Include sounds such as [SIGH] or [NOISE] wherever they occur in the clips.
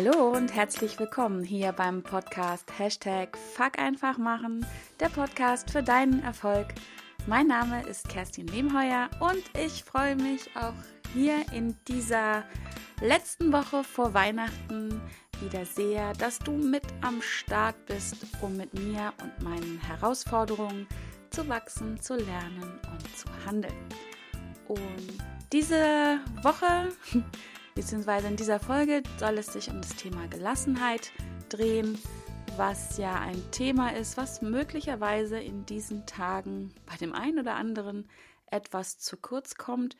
Hallo und herzlich willkommen hier beim Podcast Hashtag Fuck einfach machen, der Podcast für deinen Erfolg. Mein Name ist Kerstin Lehmheuer und ich freue mich auch hier in dieser letzten Woche vor Weihnachten wieder sehr, dass du mit am Start bist, um mit mir und meinen Herausforderungen zu wachsen, zu lernen und zu handeln. Und diese Woche beziehungsweise in dieser Folge soll es sich um das Thema Gelassenheit drehen, was ja ein Thema ist, was möglicherweise in diesen Tagen bei dem einen oder anderen etwas zu kurz kommt.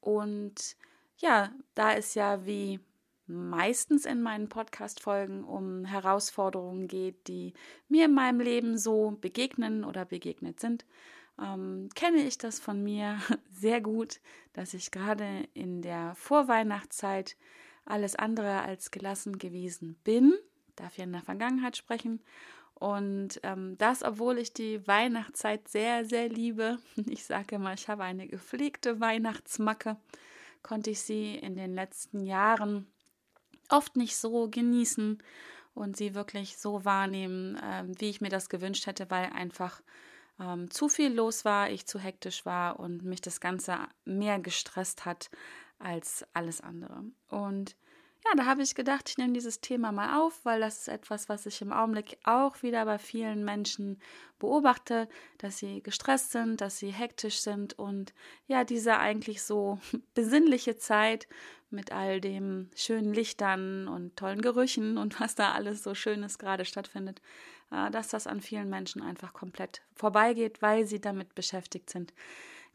Und ja, da es ja wie meistens in meinen Podcast-Folgen um Herausforderungen geht, die mir in meinem Leben so begegnen oder begegnet sind, ähm, kenne ich das von mir [LAUGHS] sehr gut, dass ich gerade in der Vorweihnachtszeit alles andere als gelassen gewesen bin. Darf ja in der Vergangenheit sprechen. Und ähm, das, obwohl ich die Weihnachtszeit sehr, sehr liebe. [LAUGHS] Ich sage immer, ich habe eine gepflegte Weihnachtsmacke, konnte ich sie in den letzten Jahren oft nicht so genießen und sie wirklich so wahrnehmen, äh, wie ich mir das gewünscht hätte, weil einfach ähm, zu viel los war, ich zu hektisch war und mich das Ganze mehr gestresst hat als alles andere. Und ja, da habe ich gedacht, ich nehme dieses Thema mal auf, weil das ist etwas, was ich im Augenblick auch wieder bei vielen Menschen beobachte, dass sie gestresst sind, dass sie hektisch sind und ja, diese eigentlich so [LAUGHS] besinnliche Zeit mit all dem schönen Lichtern und tollen Gerüchen und was da alles so Schönes gerade stattfindet, äh, dass das an vielen Menschen einfach komplett vorbeigeht, weil sie damit beschäftigt sind,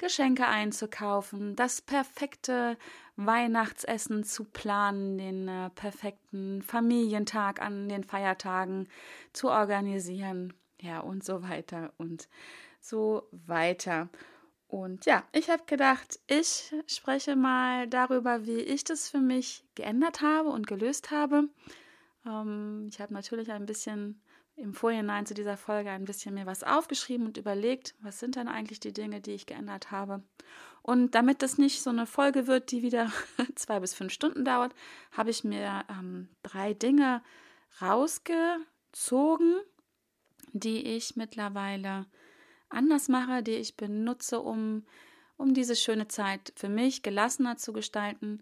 Geschenke einzukaufen, das perfekte Weihnachtsessen zu planen, den äh, perfekten Familientag an den Feiertagen zu organisieren, ja und so weiter und so weiter. Und ja, ich habe gedacht, ich spreche mal darüber, wie ich das für mich geändert habe und gelöst habe. Ähm, ich habe natürlich ein bisschen im Vorhinein zu dieser Folge ein bisschen mir was aufgeschrieben und überlegt, was sind denn eigentlich die Dinge, die ich geändert habe. Und damit das nicht so eine Folge wird, die wieder [LAUGHS] zwei bis fünf Stunden dauert, habe ich mir ähm, drei Dinge rausgezogen, die ich mittlerweile anders mache, die ich benutze, um, um diese schöne Zeit für mich gelassener zu gestalten,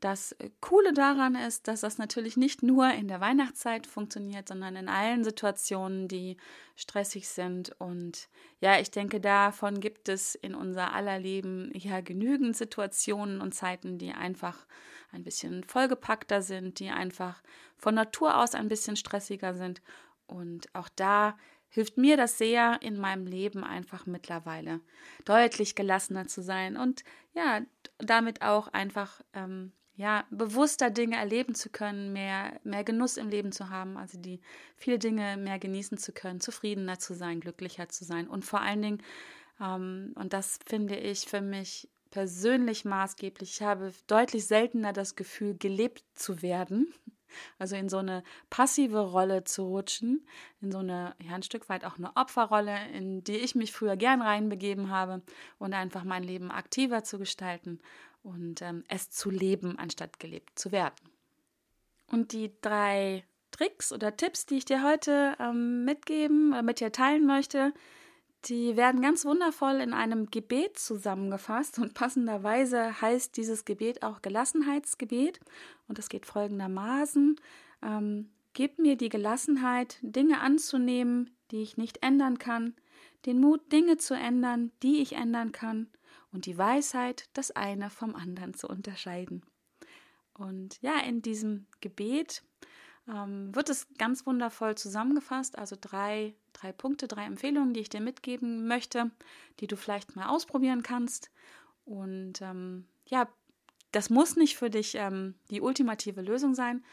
das Coole daran ist, dass das natürlich nicht nur in der Weihnachtszeit funktioniert, sondern in allen Situationen, die stressig sind. Und ja, ich denke, davon gibt es in unser aller Leben ja genügend Situationen und Zeiten, die einfach ein bisschen vollgepackter sind, die einfach von Natur aus ein bisschen stressiger sind. Und auch da hilft mir das sehr in meinem Leben einfach mittlerweile deutlich gelassener zu sein und ja, damit auch einfach ähm, ja, bewusster Dinge erleben zu können, mehr, mehr Genuss im Leben zu haben, also die viele Dinge mehr genießen zu können, zufriedener zu sein, glücklicher zu sein und vor allen Dingen, ähm, und das finde ich für mich persönlich maßgeblich, ich habe deutlich seltener das Gefühl, gelebt zu werden, also in so eine passive Rolle zu rutschen, in so eine, ja, ein Stück weit auch eine Opferrolle, in die ich mich früher gern reinbegeben habe und einfach mein Leben aktiver zu gestalten und ähm, es zu leben, anstatt gelebt zu werden. Und die drei Tricks oder Tipps, die ich dir heute ähm, mitgeben oder mit dir teilen möchte, die werden ganz wundervoll in einem Gebet zusammengefasst und passenderweise heißt dieses Gebet auch Gelassenheitsgebet und es geht folgendermaßen. Ähm, Gib mir die Gelassenheit, Dinge anzunehmen, die ich nicht ändern kann, den Mut, Dinge zu ändern, die ich ändern kann, und die Weisheit, das eine vom anderen zu unterscheiden. Und ja, in diesem Gebet ähm, wird es ganz wundervoll zusammengefasst, also drei, drei Punkte, drei Empfehlungen, die ich dir mitgeben möchte, die du vielleicht mal ausprobieren kannst. Und ähm, ja, das muss nicht für dich ähm, die ultimative Lösung sein,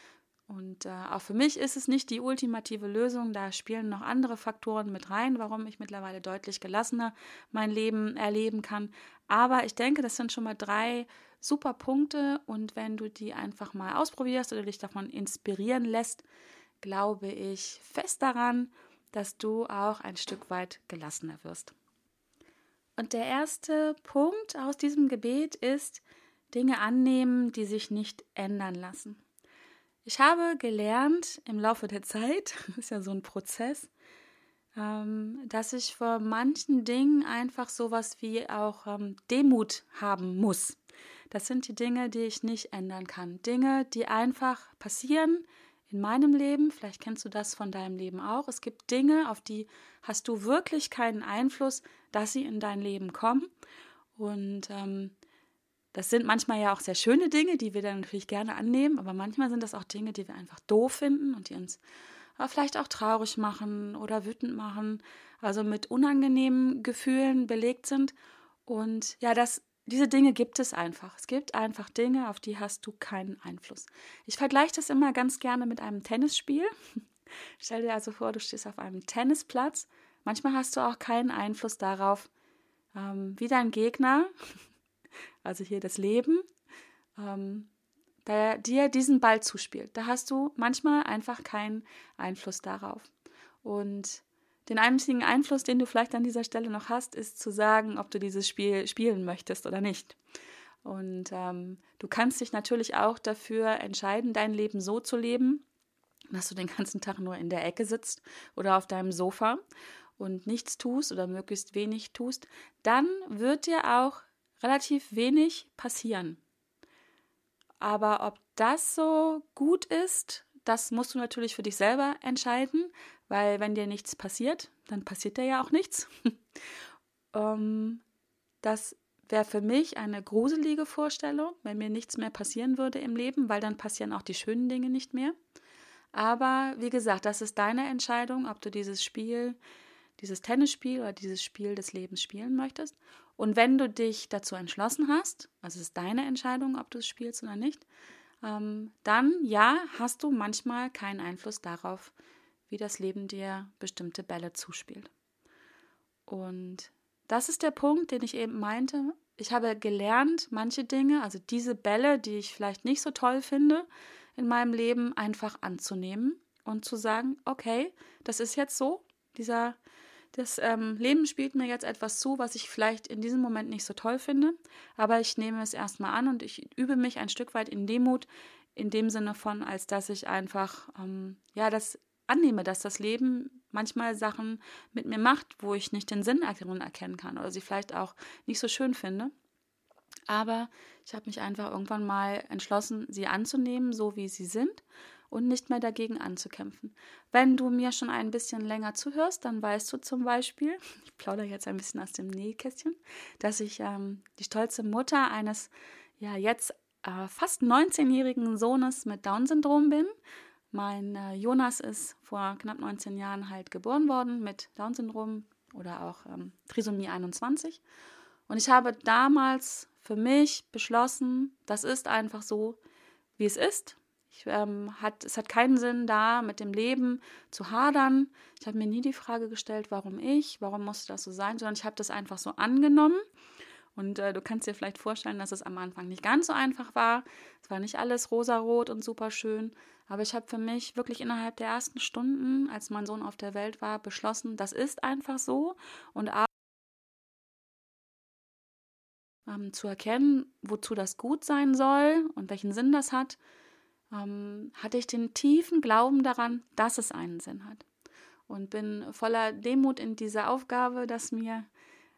und äh, auch für mich ist es nicht die ultimative Lösung. Da spielen noch andere Faktoren mit rein, warum ich mittlerweile deutlich gelassener mein Leben erleben kann. Aber ich denke, das sind schon mal drei super Punkte. Und wenn du die einfach mal ausprobierst oder dich davon inspirieren lässt, glaube ich fest daran, dass du auch ein Stück weit gelassener wirst. Und der erste Punkt aus diesem Gebet ist, Dinge annehmen, die sich nicht ändern lassen. ich habe gelernt im Laufe der Zeit, [LAUGHS] ist ja so ein Prozess, ähm, dass ich vor manchen Dingen einfach sowas wie auch ähm, Demut haben muss. Das sind die Dinge, die ich nicht ändern kann. Dinge, die einfach passieren in meinem Leben. Vielleicht kennst du das von deinem Leben auch. Es gibt Dinge, auf die hast du wirklich keinen Einfluss, dass sie in dein Leben kommen. Und ähm, das sind manchmal ja auch sehr schöne Dinge, die wir dann natürlich gerne annehmen, aber manchmal sind das auch Dinge, die wir einfach doof finden und die uns äh, vielleicht auch traurig machen oder wütend machen, also mit unangenehmen Gefühlen belegt sind. Und ja, das diese Dinge gibt es einfach. Es gibt einfach Dinge, auf die hast du keinen Einfluss. Ich vergleiche das immer ganz gerne mit einem Tennisspiel. [LAUGHS] Stell dir also vor, du stehst auf einem Tennisplatz. Manchmal hast du auch keinen Einfluss darauf, ähm, wie dein Gegner, [LAUGHS] also hier das Leben, ähm, dir diesen Ball zuspielt. Da hast du manchmal einfach keinen Einfluss darauf. Und den einzigen Einfluss, den du vielleicht an dieser Stelle noch hast, ist zu sagen, ob du dieses Spiel spielen möchtest oder nicht. Und ähm, du kannst dich natürlich auch dafür entscheiden, dein Leben so zu leben, dass du den ganzen Tag nur in der Ecke sitzt oder auf deinem Sofa und nichts tust oder möglichst wenig tust. Dann wird dir auch relativ wenig passieren. Aber ob das so gut ist, das musst du natürlich für dich selber entscheiden, weil wenn dir nichts passiert, dann passiert dir ja auch nichts. [LAUGHS] ähm, das wäre für mich eine gruselige Vorstellung, wenn mir nichts mehr passieren würde im Leben, weil dann passieren auch die schönen Dinge nicht mehr. Aber wie gesagt, das ist deine Entscheidung, ob du dieses Spiel, dieses Tennisspiel oder dieses Spiel des Lebens spielen möchtest. Und wenn du dich dazu entschlossen hast, also es ist deine Entscheidung, ob du es spielst oder nicht, ähm, dann ja, hast du manchmal keinen Einfluss darauf, wie das Leben dir bestimmte Bälle zuspielt. Und das ist der Punkt, den ich eben meinte. Ich habe gelernt, manche Dinge, also diese Bälle, die ich vielleicht nicht so toll finde, in meinem Leben einfach anzunehmen und zu sagen, okay, das ist jetzt so, dieser, das ähm, Leben spielt mir jetzt etwas zu, was ich vielleicht in diesem Moment nicht so toll finde, aber ich nehme es erstmal an und ich übe mich ein Stück weit in Demut, in dem Sinne von, als dass ich einfach, ähm, ja, das annehme, dass das Leben manchmal Sachen mit mir macht, wo ich nicht den Sinn erkennen kann oder sie vielleicht auch nicht so schön finde. Aber ich habe mich einfach irgendwann mal entschlossen, sie anzunehmen, so wie sie sind und nicht mehr dagegen anzukämpfen. Wenn du mir schon ein bisschen länger zuhörst, dann weißt du zum Beispiel, [LAUGHS] ich plaudere jetzt ein bisschen aus dem Nähkästchen, dass ich ähm, die stolze Mutter eines ja jetzt äh, fast 19-jährigen Sohnes mit Down-Syndrom bin mein äh, Jonas ist vor knapp 19 Jahren halt geboren worden mit Down-Syndrom oder auch ähm, Trisomie 21. Und ich habe damals für mich beschlossen, das ist einfach so, wie es ist. Ich, ähm, hat, es hat keinen Sinn, da mit dem Leben zu hadern. Ich habe mir nie die Frage gestellt, warum ich, warum musste das so sein, sondern ich habe das einfach so angenommen und äh, du kannst dir vielleicht vorstellen, dass es am Anfang nicht ganz so einfach war. Es war nicht alles rosarot und super schön. Aber ich habe für mich wirklich innerhalb der ersten Stunden, als mein Sohn auf der Welt war, beschlossen, das ist einfach so. Und ähm, zu erkennen, wozu das gut sein soll und welchen Sinn das hat, ähm, hatte ich den tiefen Glauben daran, dass es einen Sinn hat. Und bin voller Demut in diese Aufgabe, dass mir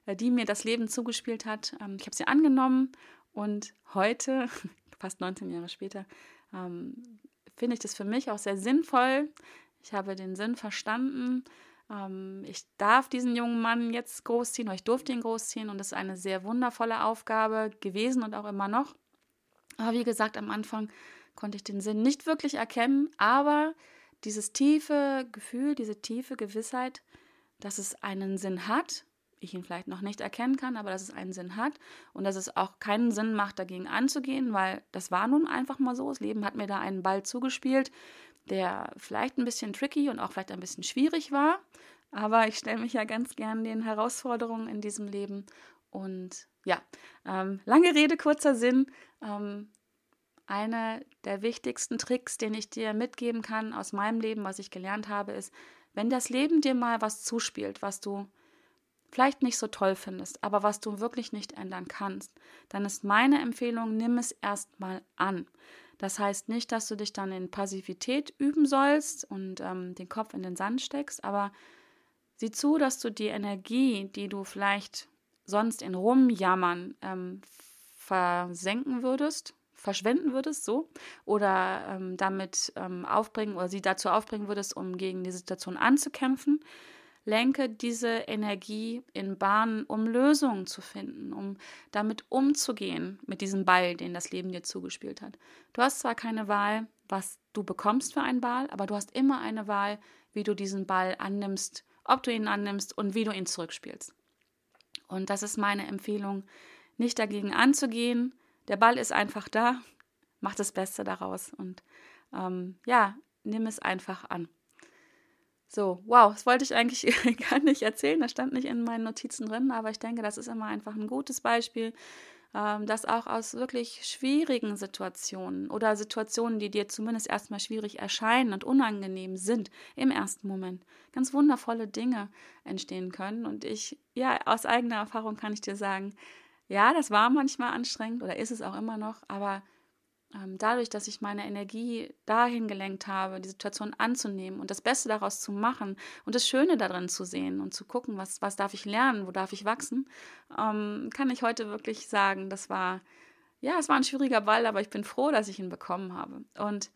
die mir das Leben zugespielt hat. Ähm, ich habe sie angenommen und heute, [LAUGHS] fast 19 Jahre später, ähm, finde ich das für mich auch sehr sinnvoll. Ich habe den Sinn verstanden. Ähm, ich darf diesen jungen Mann jetzt großziehen oder ich durfte ihn großziehen und das ist eine sehr wundervolle Aufgabe gewesen und auch immer noch. Aber wie gesagt, am Anfang konnte ich den Sinn nicht wirklich erkennen, aber dieses tiefe Gefühl, diese tiefe Gewissheit, dass es einen Sinn hat, ich ihn vielleicht noch nicht erkennen kann, aber dass es einen Sinn hat und dass es auch keinen Sinn macht, dagegen anzugehen, weil das war nun einfach mal so. Das Leben hat mir da einen Ball zugespielt, der vielleicht ein bisschen tricky und auch vielleicht ein bisschen schwierig war. Aber ich stelle mich ja ganz gern den Herausforderungen in diesem Leben. Und ja, ähm, lange Rede, kurzer Sinn. Ähm, einer der wichtigsten Tricks, den ich dir mitgeben kann aus meinem Leben, was ich gelernt habe, ist, wenn das Leben dir mal was zuspielt, was du vielleicht nicht so toll findest, aber was du wirklich nicht ändern kannst, dann ist meine Empfehlung, nimm es erstmal an. Das heißt nicht, dass du dich dann in Passivität üben sollst und ähm, den Kopf in den Sand steckst, aber sieh zu, dass du die Energie, die du vielleicht sonst in Rumjammern ähm, versenken würdest, verschwenden würdest, so, oder ähm, damit ähm, aufbringen oder sie dazu aufbringen würdest, um gegen die Situation anzukämpfen, lenke diese Energie in Bahnen, um Lösungen zu finden, um damit umzugehen mit diesem Ball, den das Leben dir zugespielt hat. Du hast zwar keine Wahl, was du bekommst für einen Ball, aber du hast immer eine Wahl, wie du diesen Ball annimmst, ob du ihn annimmst und wie du ihn zurückspielst. Und das ist meine Empfehlung, nicht dagegen anzugehen. Der Ball ist einfach da, mach das Beste daraus und ähm, ja, nimm es einfach an. So, wow, das wollte ich eigentlich [LAUGHS] gar nicht erzählen, das stand nicht in meinen Notizen drin, aber ich denke, das ist immer einfach ein gutes Beispiel, ähm, dass auch aus wirklich schwierigen Situationen oder Situationen, die dir zumindest erstmal schwierig erscheinen und unangenehm sind im ersten Moment, ganz wundervolle Dinge entstehen können. Und ich, ja, aus eigener Erfahrung kann ich dir sagen, ja, das war manchmal anstrengend oder ist es auch immer noch, aber dadurch, dass ich meine Energie dahin gelenkt habe, die Situation anzunehmen und das Beste daraus zu machen und das Schöne darin zu sehen und zu gucken, was, was darf ich lernen, wo darf ich wachsen, ähm, kann ich heute wirklich sagen, das war, ja, es war ein schwieriger Ball, aber ich bin froh, dass ich ihn bekommen habe. Und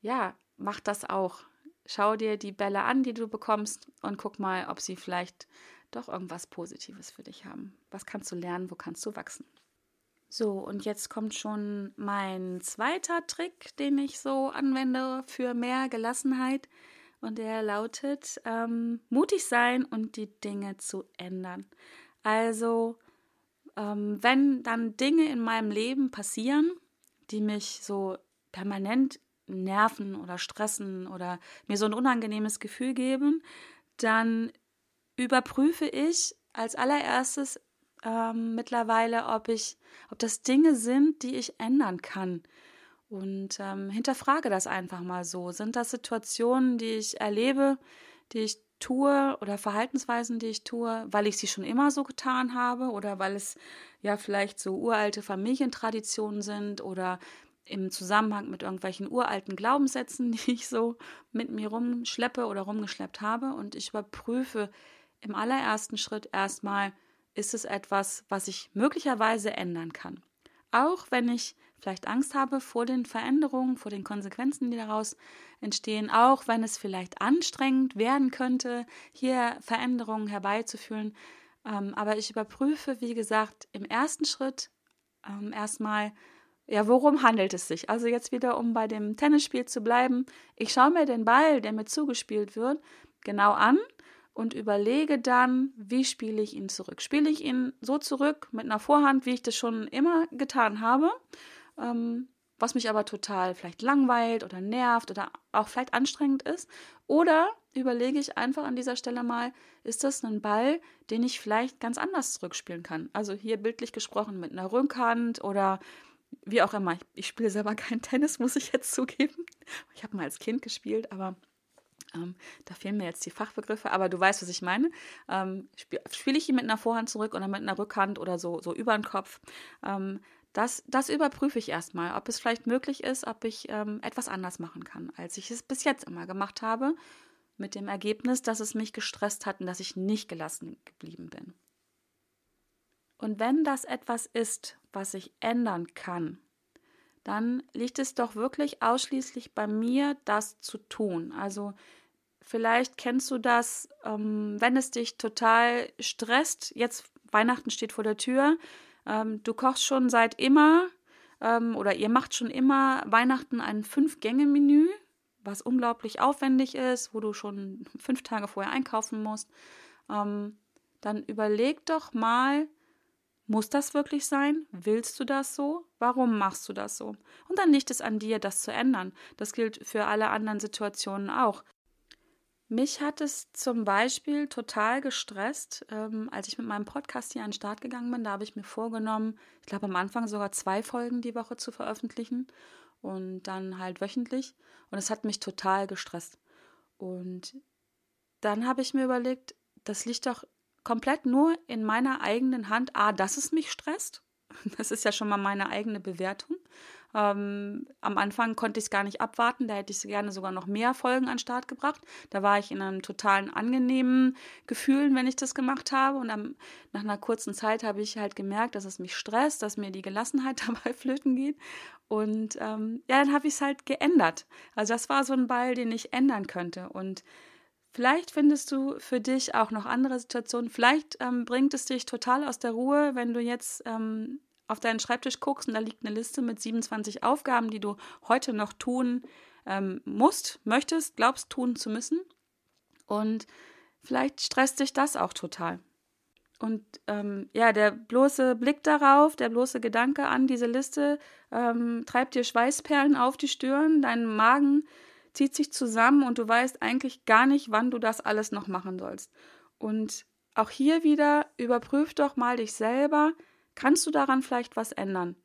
ja, mach das auch. Schau dir die Bälle an, die du bekommst und guck mal, ob sie vielleicht doch irgendwas Positives für dich haben. Was kannst du lernen, wo kannst du wachsen? So, und jetzt kommt schon mein zweiter Trick, den ich so anwende für mehr Gelassenheit. Und der lautet, ähm, mutig sein und die Dinge zu ändern. Also, ähm, wenn dann Dinge in meinem Leben passieren, die mich so permanent nerven oder stressen oder mir so ein unangenehmes Gefühl geben, dann überprüfe ich als allererstes, ähm, mittlerweile, ob ich, ob das Dinge sind, die ich ändern kann. Und ähm, hinterfrage das einfach mal so. Sind das Situationen, die ich erlebe, die ich tue oder Verhaltensweisen, die ich tue, weil ich sie schon immer so getan habe oder weil es ja vielleicht so uralte Familientraditionen sind oder im Zusammenhang mit irgendwelchen uralten Glaubenssätzen, [LAUGHS] die ich so mit mir rumschleppe oder rumgeschleppt habe. Und ich überprüfe im allerersten Schritt erstmal, ist es etwas, was ich möglicherweise ändern kann. Auch wenn ich vielleicht Angst habe vor den Veränderungen, vor den Konsequenzen, die daraus entstehen, auch wenn es vielleicht anstrengend werden könnte, hier Veränderungen herbeizuführen. Ähm, aber ich überprüfe, wie gesagt, im ersten Schritt ähm, erstmal, ja, worum handelt es sich? Also jetzt wieder, um bei dem Tennisspiel zu bleiben. Ich schaue mir den Ball, der mir zugespielt wird, genau an und überlege dann, wie spiele ich ihn zurück. Spiele ich ihn so zurück mit einer Vorhand, wie ich das schon immer getan habe, ähm, was mich aber total vielleicht langweilt oder nervt oder auch vielleicht anstrengend ist. Oder überlege ich einfach an dieser Stelle mal, ist das ein Ball, den ich vielleicht ganz anders zurückspielen kann? Also hier bildlich gesprochen mit einer Rückhand oder wie auch immer. Ich, ich spiele selber kein Tennis, muss ich jetzt zugeben. Ich habe mal als Kind gespielt, aber ähm, da fehlen mir jetzt die Fachbegriffe, aber du weißt, was ich meine. Ähm, Spiele spiel ich ihn mit einer Vorhand zurück oder mit einer Rückhand oder so, so über den Kopf? Ähm, das, das überprüfe ich erstmal, ob es vielleicht möglich ist, ob ich ähm, etwas anders machen kann, als ich es bis jetzt immer gemacht habe, mit dem Ergebnis, dass es mich gestresst hat und dass ich nicht gelassen geblieben bin. Und wenn das etwas ist, was ich ändern kann, dann liegt es doch wirklich ausschließlich bei mir, das zu tun. Also vielleicht kennst du das, ähm, wenn es dich total stresst. Jetzt Weihnachten steht vor der Tür. Ähm, du kochst schon seit immer ähm, oder ihr macht schon immer Weihnachten ein Fünf-Gänge-Menü, was unglaublich aufwendig ist, wo du schon fünf Tage vorher einkaufen musst. Ähm, dann überleg doch mal, muss das wirklich sein? Willst du das so? Warum machst du das so? Und dann liegt es an dir, das zu ändern. Das gilt für alle anderen Situationen auch. Mich hat es zum Beispiel total gestresst, ähm, als ich mit meinem Podcast hier an den Start gegangen bin. Da habe ich mir vorgenommen, ich glaube am Anfang sogar zwei Folgen die Woche zu veröffentlichen und dann halt wöchentlich. Und es hat mich total gestresst. Und dann habe ich mir überlegt, das liegt doch komplett nur in meiner eigenen Hand, a, dass es mich stresst. [LAUGHS] Das ist ja schon mal meine eigene Bewertung. Ähm, am Anfang konnte ich es gar nicht abwarten, da hätte ich gerne sogar noch mehr Folgen an den Start gebracht. Da war ich in einem totalen angenehmen Gefühl, wenn ich das gemacht habe. Und am, nach einer kurzen Zeit habe ich halt gemerkt, dass es mich stresst, dass mir die Gelassenheit [LAUGHS] dabei flöten geht. Und ähm, ja, dann habe ich es halt geändert. Also das war so ein Ball, den ich ändern könnte. Und Vielleicht findest du für dich auch noch andere Situationen. Vielleicht ähm, bringt es dich total aus der Ruhe, wenn du jetzt ähm, auf deinen Schreibtisch guckst und da liegt eine Liste mit 27 Aufgaben, die du heute noch tun ähm, musst, möchtest, glaubst tun zu müssen. Und vielleicht stresst dich das auch total. Und ähm, ja, der bloße Blick darauf, der bloße Gedanke an diese Liste ähm, treibt dir Schweißperlen auf die Stirn, dein Magen zieht sich zusammen und du weißt eigentlich gar nicht, wann du das alles noch machen sollst. Und auch hier wieder überprüf doch mal dich selber, kannst du daran vielleicht was ändern?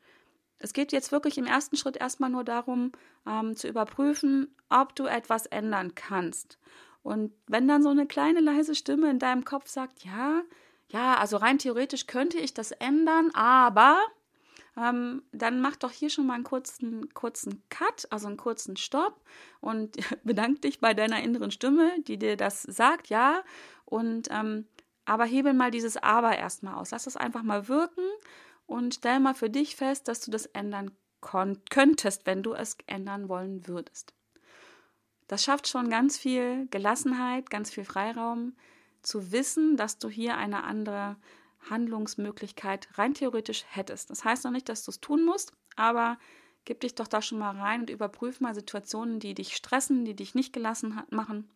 Es geht jetzt wirklich im ersten Schritt erstmal nur darum, ähm, zu überprüfen, ob du etwas ändern kannst. Und wenn dann so eine kleine leise Stimme in deinem Kopf sagt, ja, ja, also rein theoretisch könnte ich das ändern, aber ähm, dann mach doch hier schon mal einen kurzen, kurzen Cut, also einen kurzen Stopp und [LAUGHS] bedank dich bei deiner inneren Stimme, die dir das sagt, ja. Und ähm, aber hebel mal dieses Aber erstmal aus. Lass es einfach mal wirken und stell mal für dich fest, dass du das ändern könntest, wenn du es ändern wollen würdest. Das schafft schon ganz viel Gelassenheit, ganz viel Freiraum, zu wissen, dass du hier eine andere Handlungsmöglichkeit rein theoretisch hättest. Das heißt noch nicht, dass du es tun musst, aber gib dich doch da schon mal rein und überprüf mal Situationen, die dich stressen, die dich nicht gelassen machen.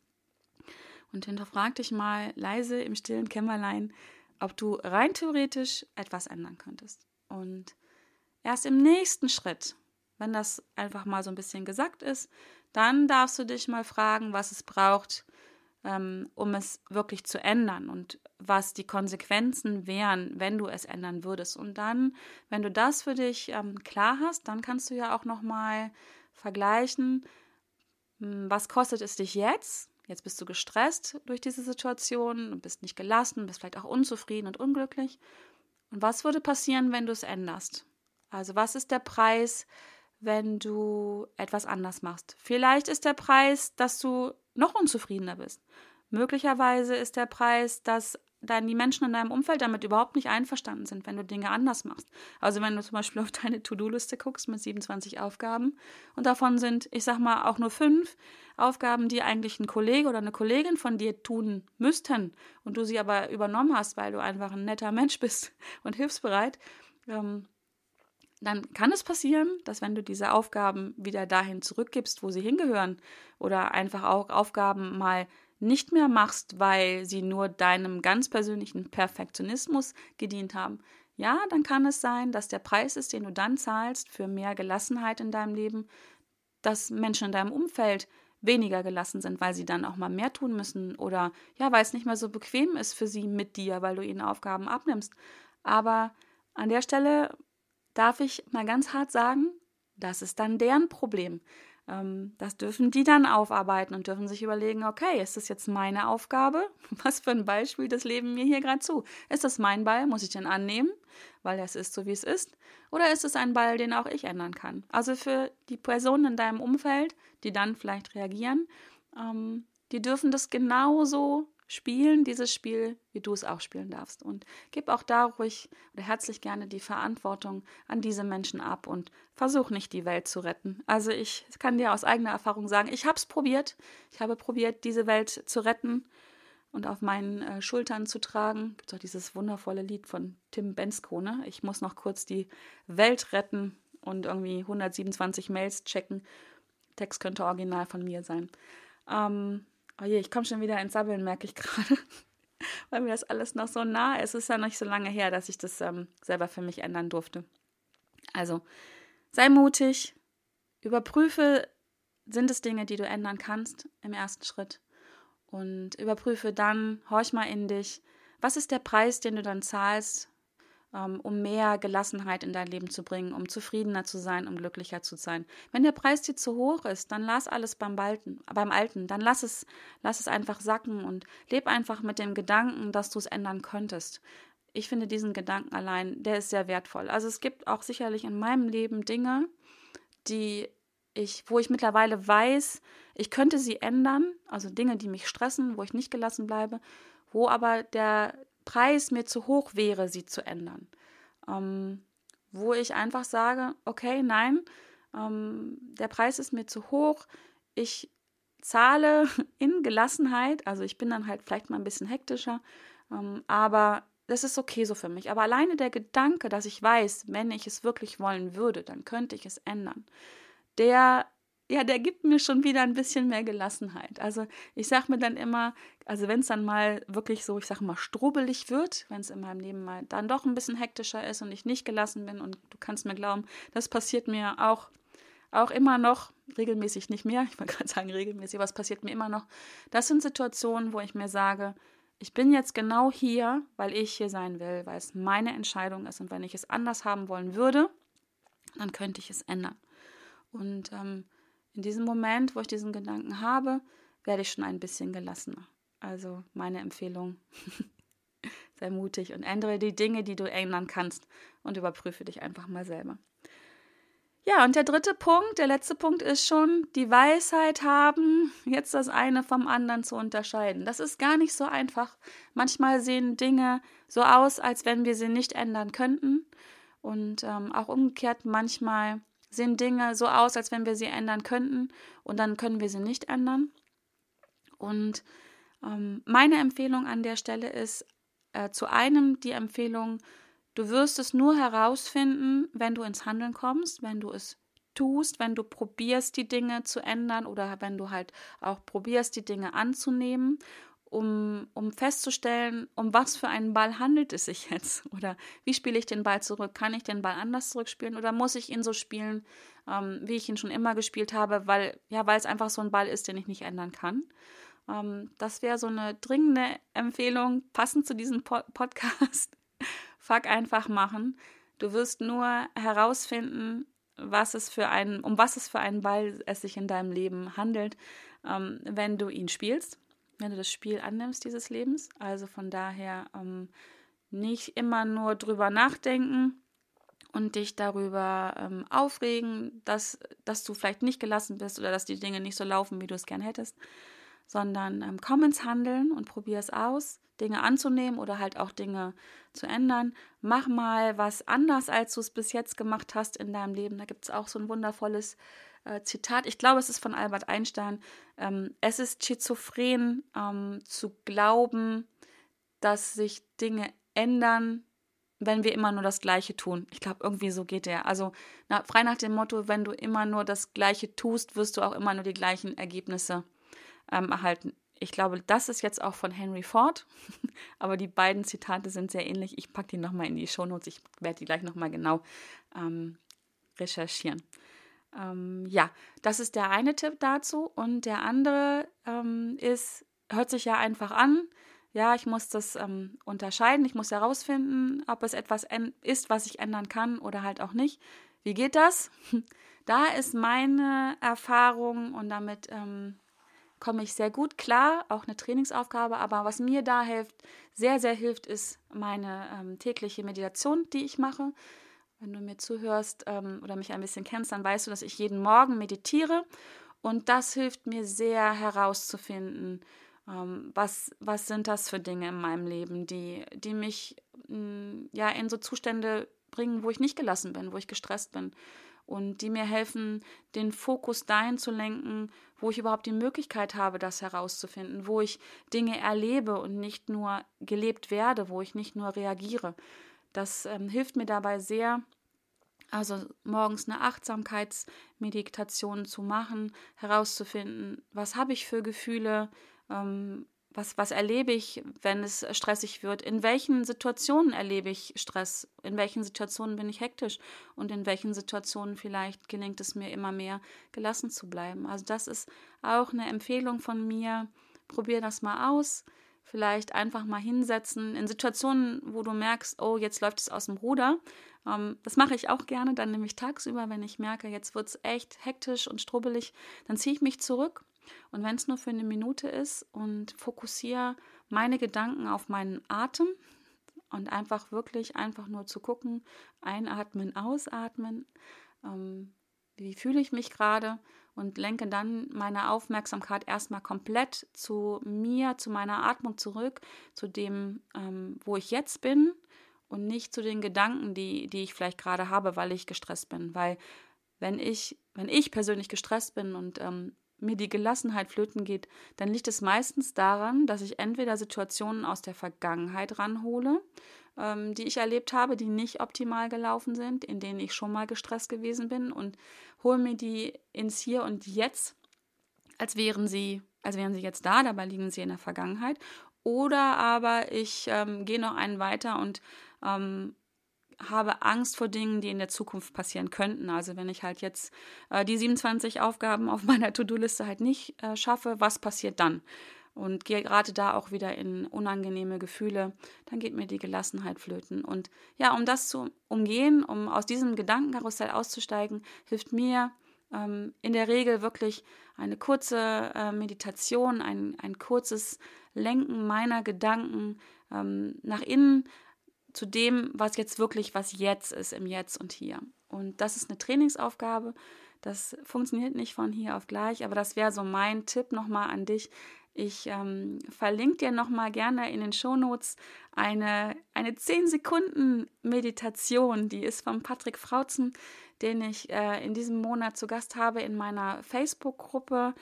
Und hinterfrag dich mal leise im stillen Kämmerlein, ob du rein theoretisch etwas ändern könntest. Und erst im nächsten Schritt, wenn das einfach mal so ein bisschen gesagt ist, dann darfst du dich mal fragen, was es braucht, ähm, um es wirklich zu ändern und was die Konsequenzen wären, wenn du es ändern würdest. Und dann, wenn du das für dich ähm, klar hast, dann kannst du ja auch noch mal vergleichen, hm, was kostet es dich jetzt? Jetzt bist du gestresst durch diese Situation und bist nicht gelassen, bist vielleicht auch unzufrieden und unglücklich. Und was würde passieren, wenn du es änderst? Also was ist der Preis, wenn du etwas anders machst? Vielleicht ist der Preis, dass du noch unzufriedener bist. Möglicherweise ist der Preis, dass dann die Menschen in deinem Umfeld damit überhaupt nicht einverstanden sind, wenn du Dinge anders machst. Also wenn du zum Beispiel auf deine To-Do-Liste guckst mit 27 Aufgaben und davon sind, ich sag mal, auch nur fünf Aufgaben, die eigentlich ein Kollege oder eine Kollegin von dir tun müssten und du sie aber übernommen hast, weil du einfach ein netter Mensch bist [LAUGHS] und hilfsbereit, ähm, dann kann es passieren, dass wenn du diese Aufgaben wieder dahin zurückgibst, wo sie hingehören, oder einfach auch Aufgaben mal nicht mehr machst, weil sie nur deinem ganz persönlichen Perfektionismus gedient haben, ja, dann kann es sein, dass der Preis ist, den du dann zahlst für mehr Gelassenheit in deinem Leben, dass Menschen in deinem Umfeld weniger gelassen sind, weil sie dann auch mal mehr tun müssen oder ja, weil es nicht mehr so bequem ist für sie mit dir, weil du ihnen Aufgaben abnimmst. Aber an der Stelle darf ich mal ganz hart sagen, das ist dann deren Problem. Ähm, das dürfen die dann aufarbeiten und dürfen sich überlegen, okay, ist das jetzt meine Aufgabe? [LAUGHS] Was für ein Beispiel das Leben mir hier gerade zu? Ist das mein Ball? Muss ich den annehmen, weil es ist so, wie es ist? Oder ist es ein Ball, den auch ich ändern kann? Also für die Personen in deinem Umfeld, die dann vielleicht reagieren, ähm, die dürfen das genauso spielen, dieses Spiel, wie du es auch spielen darfst. Und gib auch da ruhig oder herzlich gerne die Verantwortung an diese Menschen ab und versuch nicht die Welt zu retten. Also ich kann dir aus eigener Erfahrung sagen, ich habe es probiert. Ich habe probiert, diese Welt zu retten und auf meinen äh, Schultern zu tragen. Gibt auch dieses wundervolle Lied von Tim Bensko, ne? Ich muss noch kurz die Welt retten und irgendwie 127 Mails checken. Text könnte original von mir sein. Ähm, Oh je, ich komme schon wieder ins Sabbeln, merke ich gerade. [LAUGHS] Weil mir das alles noch so nah ist. Es ist ja noch nicht so lange her, dass ich das ähm, selber für mich ändern durfte. Also, sei mutig, überprüfe, sind es Dinge, die du ändern kannst im ersten Schritt. Und überprüfe dann, horch mal in dich, was ist der Preis, den du dann zahlst, um mehr Gelassenheit in dein Leben zu bringen, um zufriedener zu sein, um glücklicher zu sein. Wenn der Preis dir zu hoch ist, dann lass alles beim, Balten, beim Alten, dann lass es, lass es einfach sacken und leb einfach mit dem Gedanken, dass du es ändern könntest. Ich finde diesen Gedanken allein, der ist sehr wertvoll. Also es gibt auch sicherlich in meinem Leben Dinge, die ich, wo ich mittlerweile weiß, ich könnte sie ändern, also Dinge, die mich stressen, wo ich nicht gelassen bleibe, wo aber der Preis mir zu hoch wäre, sie zu ändern. Ähm, wo ich einfach sage, okay, nein, ähm, der Preis ist mir zu hoch, ich zahle [LAUGHS] in Gelassenheit, also ich bin dann halt vielleicht mal ein bisschen hektischer, ähm, aber das ist okay so für mich. Aber alleine der Gedanke, dass ich weiß, wenn ich es wirklich wollen würde, dann könnte ich es ändern, der ja, der gibt mir schon wieder ein bisschen mehr Gelassenheit. Also ich sage mir dann immer, also wenn es dann mal wirklich so, ich sage mal, strubbelig wird, wenn es in meinem Leben mal dann doch ein bisschen hektischer ist und ich nicht gelassen bin und du kannst mir glauben, das passiert mir auch, auch immer noch, regelmäßig nicht mehr, [LAUGHS] ich wollte gerade sagen regelmäßig, aber es passiert mir immer noch. Das sind Situationen, wo ich mir sage, ich bin jetzt genau hier, weil ich hier sein will, weil es meine Entscheidung ist und wenn ich es anders haben wollen würde, dann könnte ich es ändern. Und ähm, in diesem Moment, wo ich diesen Gedanken habe, werde ich schon ein bisschen gelassener. Also meine Empfehlung, [LAUGHS] sei mutig und ändere die Dinge, die du ändern kannst und überprüfe dich einfach mal selber. Ja, und der dritte Punkt, der letzte Punkt ist schon, die Weisheit haben, jetzt das eine vom anderen zu unterscheiden. Das ist gar nicht so einfach. Manchmal sehen Dinge so aus, als wenn wir sie nicht ändern könnten. Und ähm, auch umgekehrt, manchmal sehen Dinge so aus, als wenn wir sie ändern könnten und dann können wir sie nicht ändern. Und ähm, meine Empfehlung an der Stelle ist äh, zu einem die Empfehlung, du wirst es nur herausfinden, wenn du ins Handeln kommst, wenn du es tust, wenn du probierst, die Dinge zu ändern oder wenn du halt auch probierst, die Dinge anzunehmen um, um festzustellen, um was für einen Ball handelt es sich jetzt? [LAUGHS] Oder wie spiele ich den Ball zurück? Kann ich den Ball anders zurückspielen oder muss ich ihn so spielen, ähm, wie ich ihn schon immer gespielt habe, weil, ja, weil es einfach so ein Ball ist, den ich nicht ändern kann? Ähm, das wäre so eine dringende Empfehlung, passend zu diesem po Podcast. [LAUGHS] Fuck einfach machen. Du wirst nur herausfinden, was es für ein, um was es für einen Ball es sich in deinem Leben handelt, ähm, wenn du ihn spielst wenn du das Spiel annimmst dieses Lebens. Also von daher ähm, nicht immer nur drüber nachdenken und dich darüber ähm, aufregen, dass, dass du vielleicht nicht gelassen bist oder dass die Dinge nicht so laufen, wie du es gern hättest, sondern ähm, komm ins Handeln und probier es aus, Dinge anzunehmen oder halt auch Dinge zu ändern. Mach mal was anders, als du es bis jetzt gemacht hast in deinem Leben. Da gibt es auch so ein wundervolles äh, Zitat, ich glaube, es ist von Albert Einstein, ähm, es ist schizophren ähm, zu glauben, dass sich Dinge ändern, wenn wir immer nur das Gleiche tun. Ich glaube, irgendwie so geht der. Also na, frei nach dem Motto, wenn du immer nur das Gleiche tust, wirst du auch immer nur die gleichen Ergebnisse ähm, erhalten. Ich glaube, das ist jetzt auch von Henry Ford, [LAUGHS] aber die beiden Zitate sind sehr ähnlich. Ich packe die nochmal in die Shownotes. Ich werde die gleich nochmal genau ähm, recherchieren. Ähm, ja, das ist der eine Tipp dazu. Und der andere ähm, ist, hört sich ja einfach an. Ja, ich muss das ähm, unterscheiden. Ich muss herausfinden, ob es etwas ist, was ich ändern kann oder halt auch nicht. Wie geht das? [LAUGHS] Da ist meine Erfahrung und damit ähm, komme ich sehr gut klar, auch eine Trainingsaufgabe. Aber was mir da hilft, sehr, sehr hilft, ist meine ähm, tägliche Meditation, die ich mache. Wenn du mir zuhörst ähm, oder mich ein bisschen kennst, dann weißt du, dass ich jeden Morgen meditiere. Und das hilft mir sehr herauszufinden, ähm, was, was sind das für Dinge in meinem Leben, die, die mich mh, mm, ja in so Zustände bringen, wo ich nicht gelassen bin, wo ich gestresst bin und die mir helfen, den Fokus dahin zu lenken, wo ich überhaupt die Möglichkeit habe, das herauszufinden, wo ich Dinge erlebe und nicht nur gelebt werde, wo ich nicht nur reagiere. Das ähm, hilft mir dabei sehr, also morgens eine Achtsamkeitsmeditation zu machen, herauszufinden, was habe ich für Gefühle, ähm, was, was erlebe ich, wenn es stressig wird, in welchen Situationen erlebe ich Stress, in welchen Situationen bin ich hektisch und in welchen Situationen vielleicht gelingt es mir immer mehr gelassen zu bleiben. Also das ist auch eine Empfehlung von mir. Probier das mal aus vielleicht einfach mal hinsetzen in Situationen, wo du merkst, oh, jetzt läuft es aus dem Ruder. Ähm, das mache ich auch gerne, dann nämlich tagsüber, wenn ich merke, jetzt wird es echt hektisch und strubbelig, dann ziehe ich mich zurück und wenn es nur für eine Minute ist und fokussiere meine Gedanken auf meinen Atem und einfach wirklich einfach nur zu gucken, einatmen, ausatmen. Ähm, wie fühle ich mich gerade und lenke dann meine Aufmerksamkeit erstmal komplett zu mir, zu meiner Atmung zurück, zu dem, ähm, wo ich jetzt bin und nicht zu den Gedanken, die, die ich vielleicht gerade habe, weil ich gestresst bin. Weil wenn ich, wenn ich persönlich gestresst bin und ähm, mir die Gelassenheit flöten geht, dann liegt es meistens daran, dass ich entweder Situationen aus der Vergangenheit ranhole, ähm, die ich erlebt habe, die nicht optimal gelaufen sind, in denen ich schon mal gestresst gewesen bin und hole mir die ins Hier und Jetzt, als wären sie, als wären sie jetzt da, dabei liegen sie in der Vergangenheit. Oder aber ich ähm, gehe noch einen weiter und ähm, habe Angst vor Dingen, die in der Zukunft passieren könnten. Also wenn ich halt jetzt äh, die 27 Aufgaben auf [LAUGHS] meiner To-Do-Liste halt nicht äh, schaffe, was passiert dann? Und gehe gerade da auch wieder in unangenehme Gefühle, dann geht mir die Gelassenheit flöten. Und ja, um das zu umgehen, um aus diesem Gedankenkarussell auszusteigen, hilft mir ähm, in der Regel wirklich eine kurze äh, Meditation, ein, ein kurzes Lenken meiner Gedanken ähm, nach innen, zu dem, was jetzt wirklich, was jetzt ist, im Jetzt und hier. Und das ist eine Trainingsaufgabe. Das funktioniert nicht von hier auf gleich, aber das wäre so mein Tipp nochmal an dich. Ich ähm, verlinke dir nochmal gerne in den Shownotes eine, eine 10-Sekunden-Meditation, die ist von Patrick Frauzen, den ich äh, in diesem Monat zu Gast habe in meiner Facebook-Gruppe.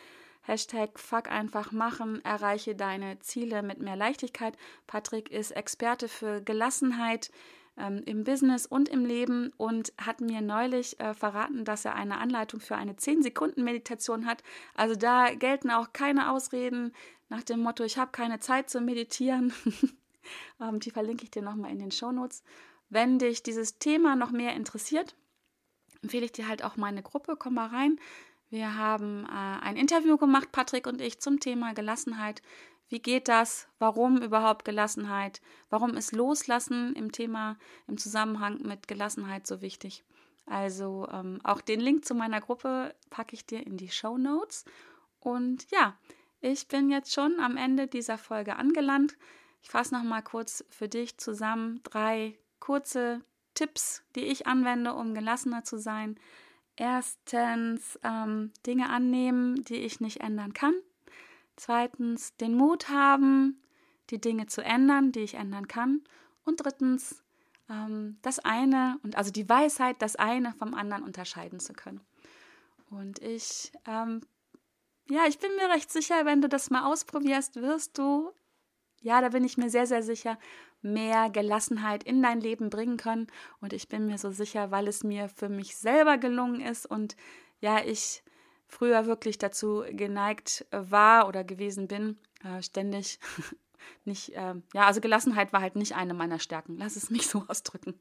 Hashtag Fuck einfach machen, erreiche deine Ziele mit mehr Leichtigkeit. Patrick ist Experte für Gelassenheit ähm, im Business und im Leben und hat mir neulich äh, verraten, dass er eine Anleitung für eine 10-Sekunden-Meditation hat. Also da gelten auch keine Ausreden nach dem Motto, ich habe keine Zeit zu meditieren. [LAUGHS] ähm, die verlinke ich dir nochmal in den Shownotes. Wenn dich dieses Thema noch mehr interessiert, empfehle ich dir halt auch meine Gruppe. Komm mal rein. Wir haben äh, ein Interview gemacht, Patrick und ich, zum Thema Gelassenheit. Wie geht das? Warum überhaupt Gelassenheit? Warum ist Loslassen im Thema, im Zusammenhang mit Gelassenheit so wichtig? Also ähm, auch den Link zu meiner Gruppe packe ich dir in die Show Notes. Und ja, ich bin jetzt schon am Ende dieser Folge angelangt. Ich fasse noch mal kurz für dich zusammen drei kurze Tipps, die ich anwende, um gelassener zu sein. Erstens ähm, Dinge annehmen, die ich nicht ändern kann. Zweitens den Mut haben, die Dinge zu ändern, die ich ändern kann. Und drittens ähm, das eine und also die Weisheit, das eine vom anderen unterscheiden zu können. Und ich, ähm, ja, ich bin mir recht sicher, wenn du das mal ausprobierst, wirst du, ja, da bin ich mir sehr, sehr sicher, mehr Gelassenheit in dein Leben bringen können. Und ich bin mir so sicher, weil es mir für mich selber gelungen ist und ja, ich früher wirklich dazu geneigt war oder gewesen bin, äh, ständig [LAUGHS] nicht, äh, ja, also Gelassenheit war halt nicht eine meiner Stärken. Lass es mich so [LAUGHS] ausdrücken.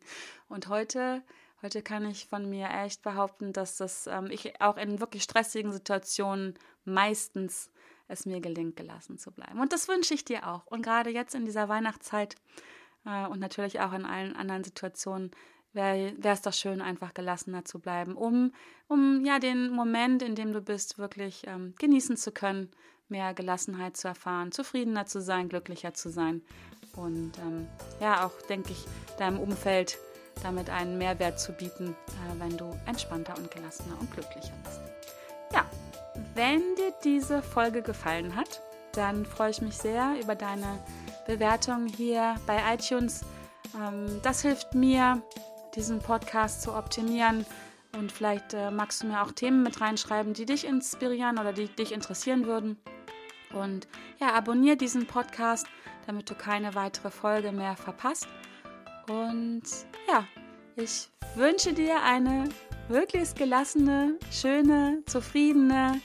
Und heute, heute kann ich von mir echt behaupten, dass das ähm, ich auch in wirklich stressigen Situationen meistens es mir gelingt, gelassen zu bleiben. Und das wünsche ich dir auch. Und gerade jetzt in dieser Weihnachtszeit äh, und natürlich auch in allen anderen Situationen wäre es doch schön, einfach gelassener zu bleiben, um, um ja den Moment, in dem du bist, wirklich ähm, genießen zu können, mehr Gelassenheit zu erfahren, zufriedener zu sein, glücklicher zu sein und ähm, ja auch, denke ich, deinem Umfeld damit einen Mehrwert zu bieten, äh, wenn du entspannter und gelassener und glücklicher bist. Wenn dir diese Folge gefallen hat, dann freue ich mich sehr über deine Bewertung hier bei iTunes. Ähm, das hilft mir, diesen Podcast zu optimieren. Und vielleicht äh, magst du mir auch Themen mit reinschreiben, die dich inspirieren oder die dich interessieren würden. Und ja, abonniere diesen Podcast, damit du keine weitere Folge mehr verpasst. Und ja, ich wünsche dir eine wirklich gelassene, schöne, zufriedene,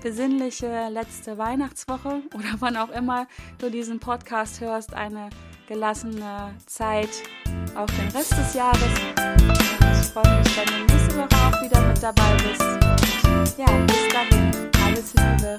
besinnliche letzte Weihnachtswoche [LAUGHS] oder wann auch immer du diesen Podcast hörst, eine gelassene Zeit auch den Rest des Jahres. Ich freue mich, wenn du nächste Woche auch wieder mit dabei bist. Ja, bis dahin, alles Liebe.